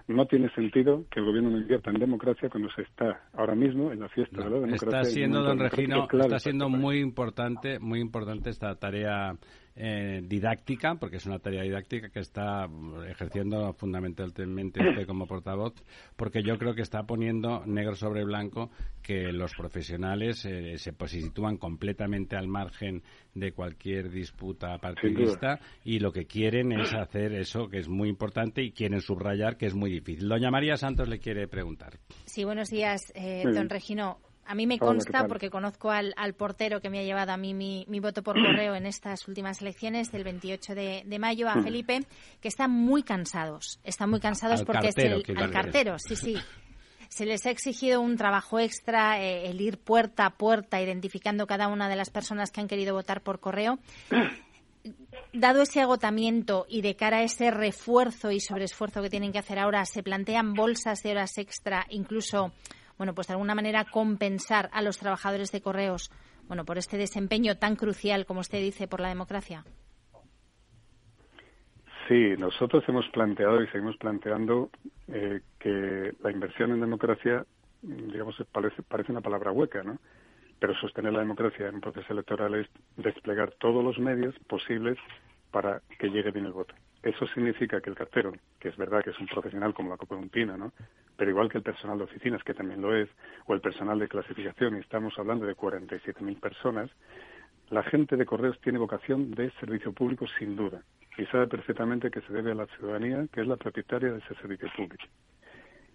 Speaker 5: No tiene sentido que el gobierno no invierta en democracia cuando se está ahora mismo en la fiesta de la democracia.
Speaker 1: Está siendo, don Regino, está siendo muy importante, muy importante esta tarea eh, didáctica, porque es una tarea didáctica que está ejerciendo fundamentalmente usted como portavoz, porque yo creo que está poniendo negro sobre blanco que los profesionales eh, se pues, sitúan completamente al margen de cualquier disputa partidista y lo que quieren es hacer eso que es muy importante y quieren subrayar que es muy difícil. Doña María Santos le quiere preguntar.
Speaker 6: Sí, buenos días, eh, don Regino. A mí me consta, porque conozco al, portero que me ha llevado a mí mi, voto por correo en estas últimas elecciones del 28 de, mayo, a mm. Felipe, que están muy cansados. Están muy cansados porque es el, al cartero, sí, sí. Se les ha exigido un trabajo extra, eh, el ir puerta a puerta identificando cada una de las personas que han querido votar por correo. Dado ese agotamiento y de cara a ese refuerzo y sobreesfuerzo que tienen que hacer ahora, ¿se plantean bolsas de horas extra, incluso bueno, pues de alguna manera compensar a los trabajadores de correos, bueno, por este desempeño tan crucial, como usted dice, por la democracia?
Speaker 5: Sí, nosotros hemos planteado y seguimos planteando eh, que la inversión en democracia, digamos, parece, parece una palabra hueca, ¿no? Pero sostener la democracia en un proceso electoral es desplegar todos los medios posibles para que llegue bien el voto. Eso significa que el cartero, que es verdad que es un profesional como la Copa ¿no? pero igual que el personal de oficinas, que también lo es, o el personal de clasificación, y estamos hablando de 47.000 personas, la gente de correos tiene vocación de servicio público sin duda, y sabe perfectamente que se debe a la ciudadanía, que es la propietaria de ese servicio público.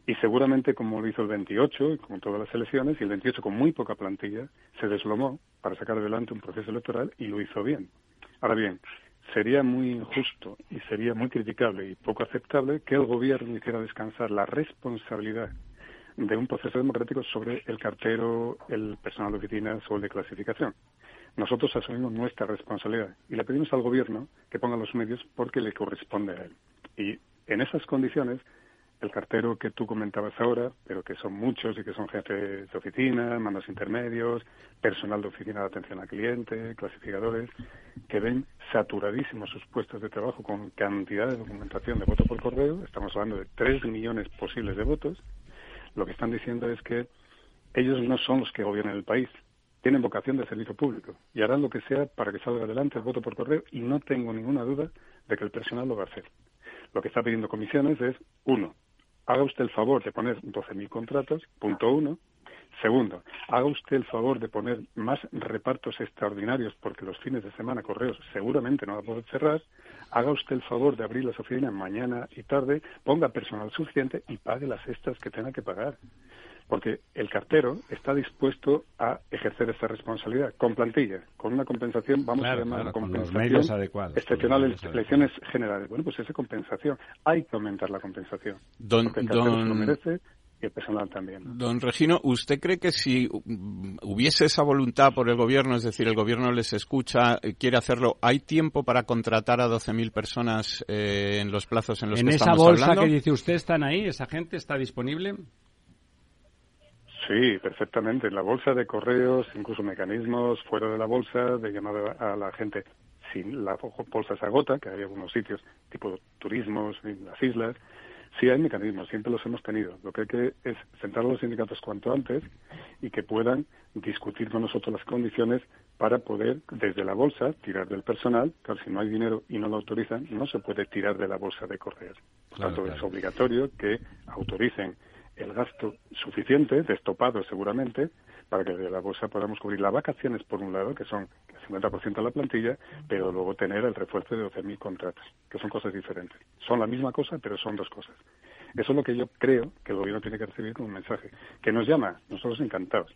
Speaker 5: Y seguramente, como lo hizo el 28, como todas las elecciones, y el 28 con muy poca plantilla, se deslomó para sacar adelante un proceso electoral y lo hizo bien. Ahora bien, sería muy injusto y sería muy criticable y poco aceptable que el gobierno hiciera descansar la responsabilidad de un proceso democrático sobre el cartero, el personal de oficinas o el de clasificación. nosotros asumimos nuestra responsabilidad y le pedimos al gobierno que ponga los medios porque le corresponde a él. Y en esas condiciones, el cartero que tú comentabas ahora, pero que son muchos y que son jefes de oficina, mandos intermedios, personal de oficina de atención al cliente, clasificadores, que ven saturadísimos sus puestos de trabajo con cantidad de documentación de voto por correo, estamos hablando de tres millones posibles de votos, lo que están diciendo es que ellos no son los que gobiernan el país, tienen vocación de servicio público y harán lo que sea para que salga adelante el voto por correo y no tengo ninguna duda de que el personal lo va a hacer. Lo que está pidiendo comisiones es, uno, haga usted el favor de poner 12.000 contratos, punto uno. Segundo, haga usted el favor de poner más repartos extraordinarios porque los fines de semana correos seguramente no va a poder cerrar. Haga usted el favor de abrir las oficinas mañana y tarde, ponga personal suficiente y pague las extras que tenga que pagar porque el cartero está dispuesto a ejercer esta responsabilidad con plantilla, con una compensación, vamos a llamar compensación excepcional en elecciones generales. Bueno, pues esa compensación, hay que aumentar la compensación.
Speaker 2: Don,
Speaker 5: porque el cartero se lo merece y el personal también.
Speaker 2: Don Regino, ¿usted cree que si hubiese esa voluntad por el gobierno, es decir, el gobierno les escucha, quiere hacerlo, hay tiempo para contratar a 12.000 personas eh, en los plazos en los que estamos
Speaker 1: hablando? ¿En esa
Speaker 2: bolsa
Speaker 1: que dice usted están ahí? ¿Esa gente está disponible?
Speaker 5: Sí, perfectamente. En la bolsa de correos, incluso mecanismos fuera de la bolsa de llamar a la gente. Si la bolsa se agota, que hay algunos sitios tipo turismos en las islas, sí hay mecanismos, siempre los hemos tenido. Lo que hay que es sentar a los sindicatos cuanto antes y que puedan discutir con nosotros las condiciones para poder, desde la bolsa, tirar del personal. Claro, si no hay dinero y no lo autorizan, no se puede tirar de la bolsa de correos. Por tanto, es obligatorio que autoricen el gasto suficiente, destopado seguramente, para que de la bolsa podamos cubrir las vacaciones, por un lado, que son el 50% de la plantilla, pero luego tener el refuerzo de 12.000 contratos, que son cosas diferentes. Son la misma cosa, pero son dos cosas. Eso es lo que yo creo que el gobierno tiene que recibir como mensaje. Que nos llama, nosotros encantados.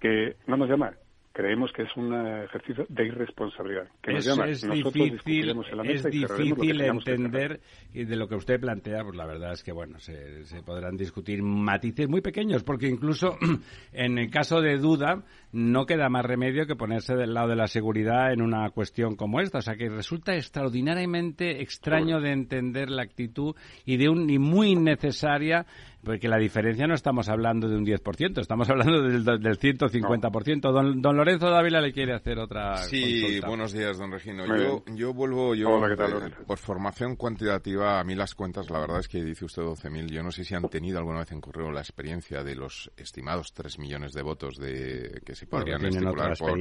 Speaker 5: Que no nos llama, creemos que es un ejercicio de irresponsabilidad. Que
Speaker 1: es, difícil, es difícil entender y de lo que usted plantea, pues la verdad es que bueno, se, se, podrán discutir matices muy pequeños, porque incluso en el caso de duda no queda más remedio que ponerse del lado de la seguridad en una cuestión como esta, o sea que resulta extraordinariamente extraño de entender la actitud y de un y muy innecesaria porque la diferencia no estamos hablando de un 10%, estamos hablando del, del 150%. Don, don Lorenzo Dávila le quiere hacer otra
Speaker 3: Sí, buenos días, don Regino. Yo, yo vuelvo, yo por formación cuantitativa, a mí las cuentas, la verdad es que dice usted 12.000, yo no sé si han tenido alguna vez en correo la experiencia de los estimados 3 millones de votos de que se podrían estipular por,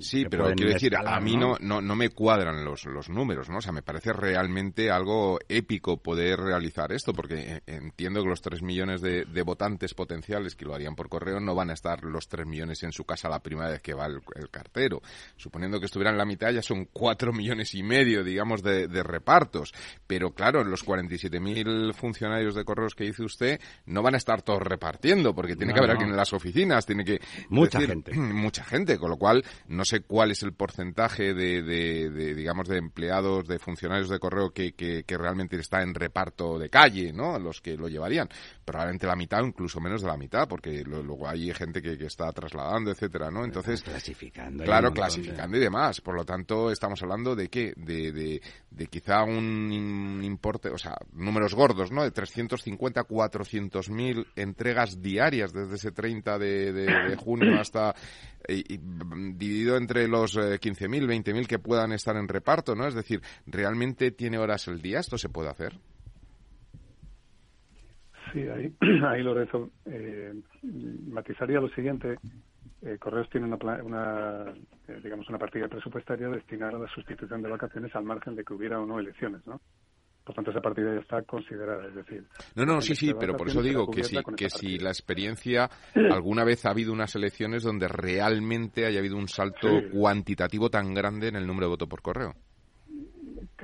Speaker 3: Sí, pero quiero decir, a mí ¿no? no, no, me cuadran los, los números, ¿no? O sea, me parece realmente algo épico poder realizar esto, porque entiendo que los 3 millones de, votantes potenciales que lo harían por correo, no van a estar los 3 millones en su casa la primera vez que va el, cartero. Suponiendo que estuvieran la mitad, ya son 4 millones y medio, digamos, de, repartos. Pero claro, los 47.000 funcionarios de correos que dice usted, no van a estar todos repartiendo, porque tiene que haber alguien en las oficinas, tiene que...
Speaker 1: Mucha gente.
Speaker 3: Mucha gente, con lo cual no sé cuál es el porcentaje de, digamos, de empleados, de funcionarios de correo que, que, que realmente está en reparto de calle, ¿no? Los que lo llevarían probablemente la mitad o incluso menos de la mitad, porque luego hay gente que, está trasladando, etcétera, ¿no? Entonces,
Speaker 1: clasificando.
Speaker 3: Claro, clasificando y demás. Por lo tanto, estamos hablando de qué? De, de, quizá un, importe, o sea, números gordos, ¿no? De 350, 400 mil entregas diarias desde ese 30 de, junio hasta y, dividido entre los 15.000, eh, 20.000 que puedan estar en reparto, ¿no? Es decir, ¿realmente tiene horas el día? ¿Esto se puede hacer?
Speaker 5: Sí, ahí, ahí Lorenzo, eh, matizaría lo siguiente. Eh, Correos tiene una, una eh, digamos, una partida presupuestaria destinada a la sustitución de vacaciones al margen de que hubiera o no elecciones, ¿no? Por tanto, esa partida ya está considerada, es decir...
Speaker 3: No, no, sí, sí, pero por eso digo que, si, que si la experiencia, alguna vez ha habido unas elecciones donde realmente haya habido un salto cuantitativo tan grande en el número de voto por correo.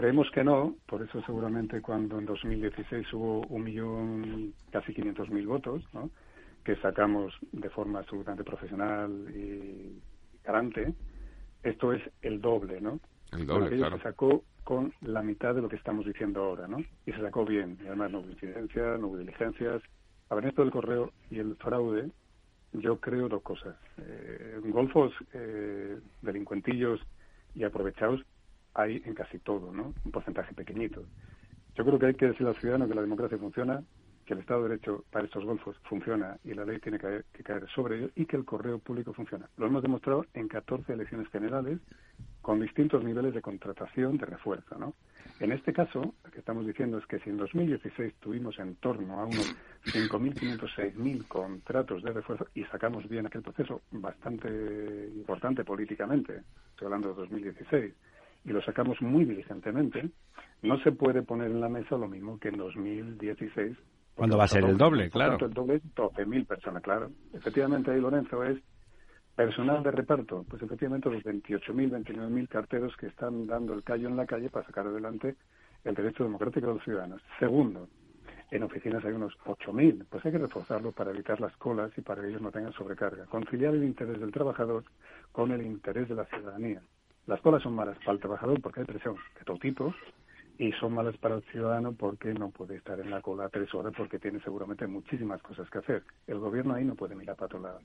Speaker 5: Creemos que no, por eso seguramente cuando en 2016 hubo un millón, casi 500 mil votos, ¿no? que sacamos de forma absolutamente profesional y garante, esto es el doble, ¿no?
Speaker 3: El doble, claro.
Speaker 5: Se sacó con la mitad de lo que estamos diciendo ahora, ¿no? Y se sacó bien, y además no hubo incidencias, no hubo diligencias. A ver, esto del correo y el fraude yo creo dos cosas. Eh, golfos eh, delincuentillos y aprovechados hay en casi todo, ¿no? Un porcentaje pequeñito. Yo creo que hay que decirle al ciudadano que la democracia funciona, que el Estado de Derecho para estos golfos funciona y la ley tiene que caer, sobre ello y que el correo público funciona. Lo hemos demostrado en 14 elecciones generales con distintos niveles de contratación, de refuerzo, ¿no? En este caso, lo que estamos diciendo es que si en 2016 tuvimos en torno a unos 5.500, 6.000 contratos de refuerzo y sacamos bien aquel proceso bastante importante políticamente, estoy hablando de 2016, y lo sacamos muy diligentemente, no se puede poner en la mesa lo mismo que en 2016.
Speaker 1: ¿Cuándo va a ser el doble? Claro.
Speaker 5: El doble es 12.000 personas, claro. Efectivamente, ahí Lorenzo es personal de reparto. Pues efectivamente los 28.000, 29.000 carteros que están dando el callo en la calle para sacar adelante el derecho democrático de los ciudadanos. Segundo, en oficinas hay unos 8.000. Pues hay que reforzarlo para evitar las colas y para que ellos no tengan sobrecarga. Conciliar el interés del trabajador con el interés de la ciudadanía. Las colas son malas para el trabajador porque hay presión de todo tipo y son malas para el ciudadano porque no puede estar en la cola tres horas porque tiene seguramente muchísimas cosas que hacer. El gobierno ahí no puede mirar para otro lado.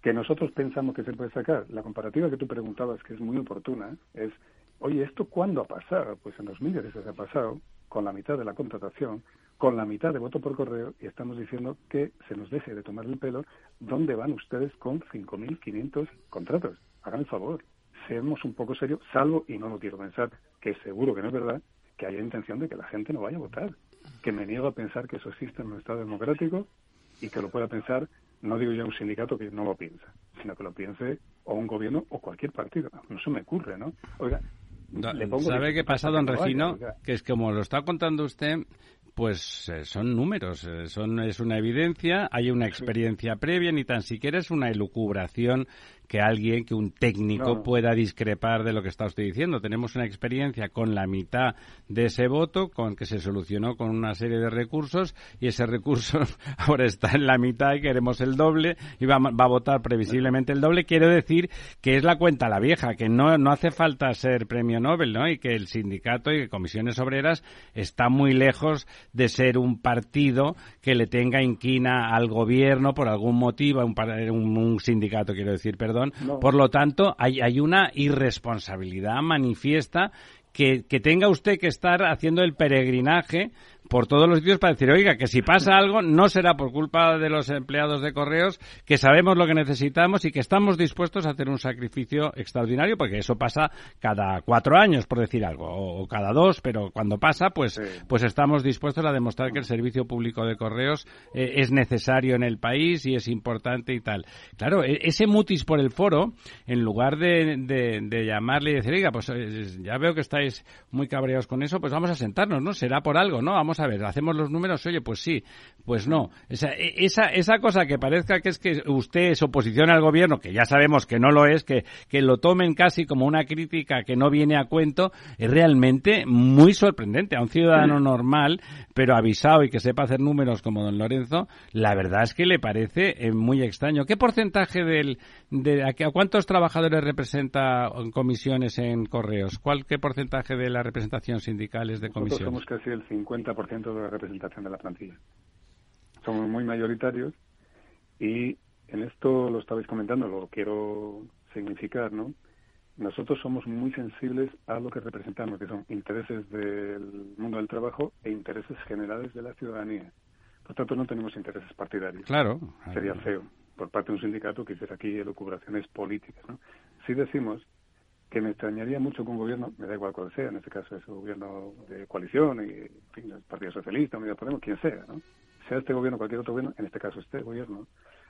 Speaker 5: Que nosotros pensamos que se puede sacar. La comparativa que tú preguntabas, que es muy oportuna, es, oye, ¿esto cuándo ha pasado? Pues en 2010 se ha pasado con la mitad de la contratación, con la mitad de voto por correo y estamos diciendo que se nos deje de tomar el pelo. ¿Dónde van ustedes con 5.500 contratos? Hagan el favor seamos un poco serios, salvo, y no lo quiero pensar, que seguro que no es verdad, que haya intención de que la gente no vaya a votar. Que me niego a pensar que eso existe en un Estado democrático y que lo pueda pensar, no digo yo un sindicato que no lo piensa, sino que lo piense o un gobierno o cualquier partido. No se me ocurre, ¿no? Oiga,
Speaker 1: ¿Sabe qué pasa, don Regino? Que es como lo está contando usted, pues eh, son números, eh, son, es una evidencia, hay una experiencia previa, ni tan siquiera es una elucubración que alguien, que un técnico pueda discrepar de lo que está usted diciendo. Tenemos una experiencia con la mitad de ese voto, con que se solucionó con una serie de recursos y ese recurso ahora está en la mitad y queremos el doble y va, va a votar previsiblemente el doble. Quiero decir que es la cuenta la vieja, que no, no hace falta ser premio Nobel, ¿no? Y que el sindicato y comisiones obreras está muy lejos de ser un partido que le tenga inquina al gobierno por algún motivo, un, un, un sindicato, quiero decir, perdón por lo tanto, hay, hay una irresponsabilidad manifiesta que, que, tenga usted que estar haciendo el peregrinaje por todos los sitios para decir, oiga, que si pasa algo no será por culpa de los empleados de correos, que sabemos lo que necesitamos y que estamos dispuestos a hacer un sacrificio extraordinario, porque eso pasa cada cuatro años, por decir algo, o, cada dos, pero cuando pasa, pues, pues estamos dispuestos a demostrar que el servicio público de correos eh, es necesario en el país y es importante y tal. Claro, e, ese mutis por el foro, en lugar de, de, llamarle y decir, oiga, pues eh, ya veo que estáis muy cabreados con eso, pues vamos a sentarnos, ¿no? Será por algo, ¿no? Vamos a ver, hacemos los números, oye, pues sí, pues no. Esa, esa, esa cosa que parezca que es que usted es oposición al gobierno, que ya sabemos que no lo es, que, que lo tomen casi como una crítica que no viene a cuento, es realmente muy sorprendente. A un ciudadano normal, pero avisado y que sepa hacer números como don Lorenzo, la verdad es que le parece eh, muy extraño. ¿Qué porcentaje del, de, a, cuántos trabajadores representa en comisiones en correos? ¿Cuál, qué porcentaje de la representación sindical es de comisiones?
Speaker 5: somos casi el 50% de la representación de la plantilla. Somos muy mayoritarios y en esto lo estabais comentando, lo quiero significar, ¿no? Nosotros somos muy sensibles a lo que representamos, que son intereses del mundo del trabajo e intereses generales de la ciudadanía. Por tanto, no tenemos intereses partidarios.
Speaker 1: Claro.
Speaker 5: Sería feo por parte de un sindicato que hiciera aquí elucubraciones políticas. ¿no? Si decimos que me extrañaría mucho que un gobierno, me da igual cuál sea, en este caso es un gobierno de coalición, y, en fin, el Partido Socialista, Unidos Podemos, quien sea, ¿no? Sea este gobierno cualquier otro gobierno, en este caso este gobierno,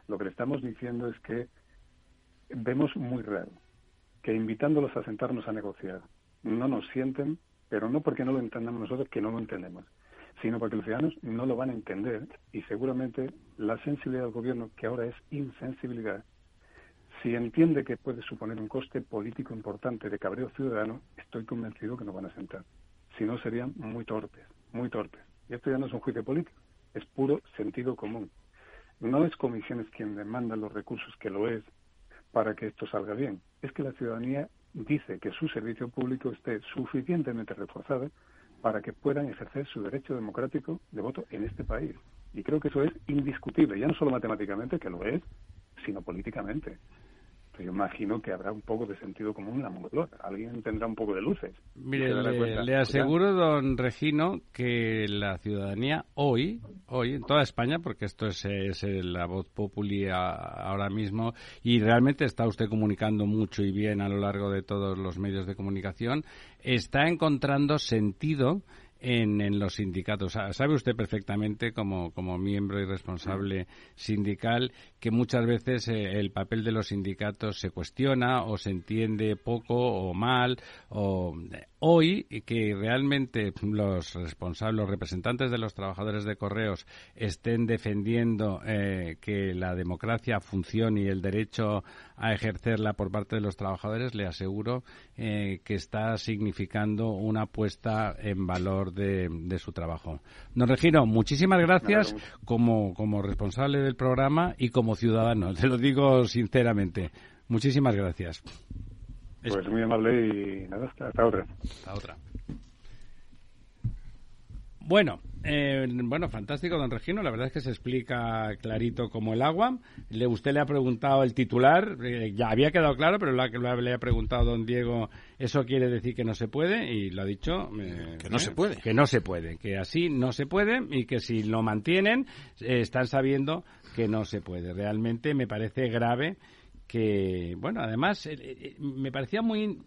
Speaker 5: lo que le estamos diciendo es que vemos muy raro que invitándolos a sentarnos a negociar no nos sienten, pero no porque no lo entendamos nosotros, que no lo entendemos, sino porque los ciudadanos no lo van a entender y seguramente la sensibilidad del gobierno, que ahora es insensibilidad, si entiende que puede suponer un coste político importante de cabreo ciudadano, estoy convencido que no van a sentar. Si no, serían muy torpes, muy torpes. Y esto ya no es un juicio político, es puro sentido común. No es comisiones quien demanda los recursos, que lo es, para que esto salga bien. Es que la ciudadanía dice que su servicio público esté suficientemente reforzado para que puedan ejercer su derecho democrático de voto en este país. Y creo que eso es indiscutible, ya no solo matemáticamente, que lo es, sino políticamente yo imagino que habrá un poco de sentido común en la Moncloa. Alguien tendrá un poco de luces.
Speaker 1: Mire, le, aseguro, don Regino, que la ciudadanía hoy, hoy en toda España, porque esto es, es la voz populi ahora mismo, y realmente está usted comunicando mucho y bien a lo largo de todos los medios de comunicación, está encontrando sentido en, los sindicatos. Sabe usted perfectamente, como, como miembro y responsable sindical, que muchas veces eh, el papel de los sindicatos se cuestiona o se entiende poco o mal. O, hoy, que realmente los responsables, los representantes de los trabajadores de correos estén defendiendo eh, que la democracia funcione y el derecho a ejercerla por parte de los trabajadores, le aseguro eh, que está significando una puesta en valor de, su trabajo. Don Regino, muchísimas gracias como, como responsable del programa y como ciudadano, te lo digo sinceramente. Muchísimas gracias.
Speaker 5: Pues muy amable y nada, hasta otra.
Speaker 1: Hasta otra. Bueno, eh, bueno, fantástico, don Regino. La verdad es que se explica clarito como el agua. Le, usted le ha preguntado el titular, eh, ya había quedado claro, pero la, le ha preguntado don Diego, eso quiere decir que no se puede, y lo ha dicho.
Speaker 2: Eh, que no se puede.
Speaker 1: Que no se puede, que así no se puede, y que si lo mantienen, están sabiendo que no se puede. Realmente me parece grave que, bueno, además me parecía muy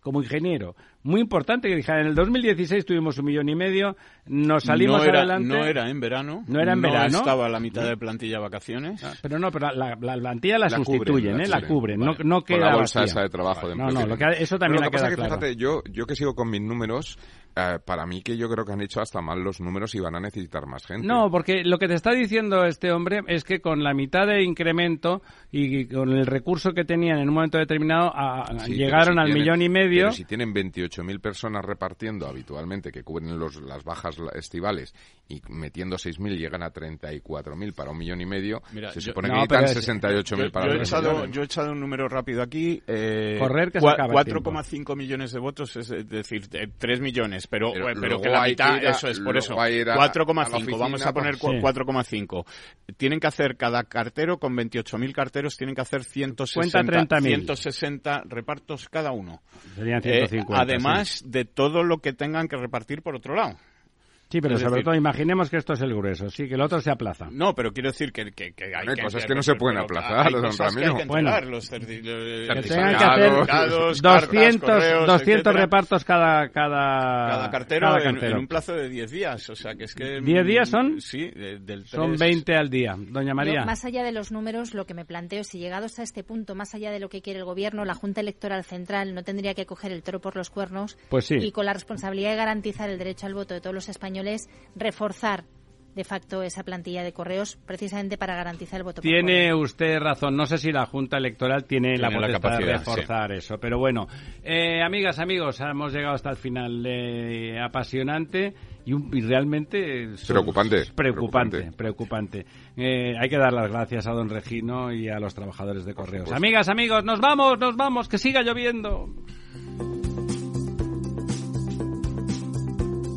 Speaker 1: como ingeniero. Muy importante que dijeran, en el 2016 tuvimos un millón y medio, nos salimos adelante.
Speaker 2: No era en verano.
Speaker 1: No era en verano.
Speaker 2: estaba la mitad de plantilla vacaciones.
Speaker 1: Ah, pero no, pero la, plantilla la, sustituyen, ¿eh? la cubren. No, no queda
Speaker 3: Con la bolsa esa de trabajo de
Speaker 1: No, no, eso también
Speaker 3: lo
Speaker 1: que pasa
Speaker 3: es que, fíjate, yo, yo que sigo con mis números, eh, para mí que yo creo que han hecho hasta mal los números y van a necesitar más gente.
Speaker 1: No, porque lo que te está diciendo este hombre es que con la mitad de incremento y con el recurso que tenían en un momento determinado llegaron al millón y medio. Pero
Speaker 3: si tienen 28.000 personas repartiendo habitualmente que cubren los, las bajas estivales y metiendo 6.000 llegan a 34.000 para un millón y medio, se supone que necesitan 68.000 para
Speaker 2: yo he, echado, yo he echado un número rápido aquí.
Speaker 1: Eh, Correr que 4,5
Speaker 2: millones de votos, es decir, 3 millones pero, pero, que la mitad, eso es, por eso, 4,5, vamos a poner 4,5. Tienen que hacer cada cartero, con 28.000 carteros, tienen que hacer 160, 160 repartos cada uno.
Speaker 1: Serían 150.
Speaker 2: Eh, además de todo lo que tengan que repartir por otro lado.
Speaker 1: Sí, pero sobre todo imaginemos que esto es el grueso, sí, que el otro se aplaza.
Speaker 2: No, pero quiero decir que, que, que
Speaker 3: hay, cosas que, no se pueden aplazar, don Ramiro.
Speaker 1: Que bueno, los que tengan que hacer 200, 200 repartos cada, cada,
Speaker 2: cada cartero, En, un plazo de 10 días. O sea, que es que...
Speaker 1: ¿10 días son?
Speaker 2: Sí, del
Speaker 1: Son 20 al día. Doña María.
Speaker 6: más allá de los números, lo que me planteo, si llegados a este punto, más allá de lo que quiere el Gobierno, la Junta Electoral Central no tendría que coger el toro por los cuernos
Speaker 1: pues sí.
Speaker 6: y con la responsabilidad de garantizar el derecho al voto de todos los españoles reforzar de facto esa plantilla de correos precisamente para garantizar el voto.
Speaker 1: Tiene usted razón. No sé si la Junta Electoral tiene, la, capacidad de reforzar eso. Pero bueno, eh, amigas, amigos, hemos llegado hasta el final. Eh, apasionante y, realmente...
Speaker 3: Preocupante.
Speaker 1: Preocupante, preocupante. Eh, hay que dar las gracias a don Regino y a los trabajadores de correos. Amigas, amigos, nos vamos, nos vamos, que siga lloviendo.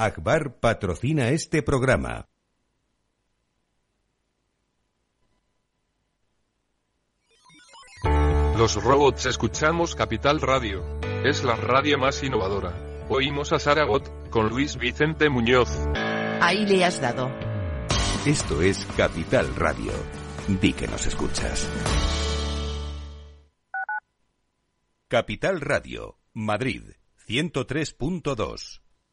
Speaker 4: Akbar patrocina este programa.
Speaker 7: Los robots escuchamos Capital Radio. Es la radio más innovadora. Oímos a Saragot, con Luis Vicente Muñoz.
Speaker 8: Ahí le has dado.
Speaker 4: Esto es Capital Radio. Di que nos escuchas. Capital Radio, Madrid, 103.2.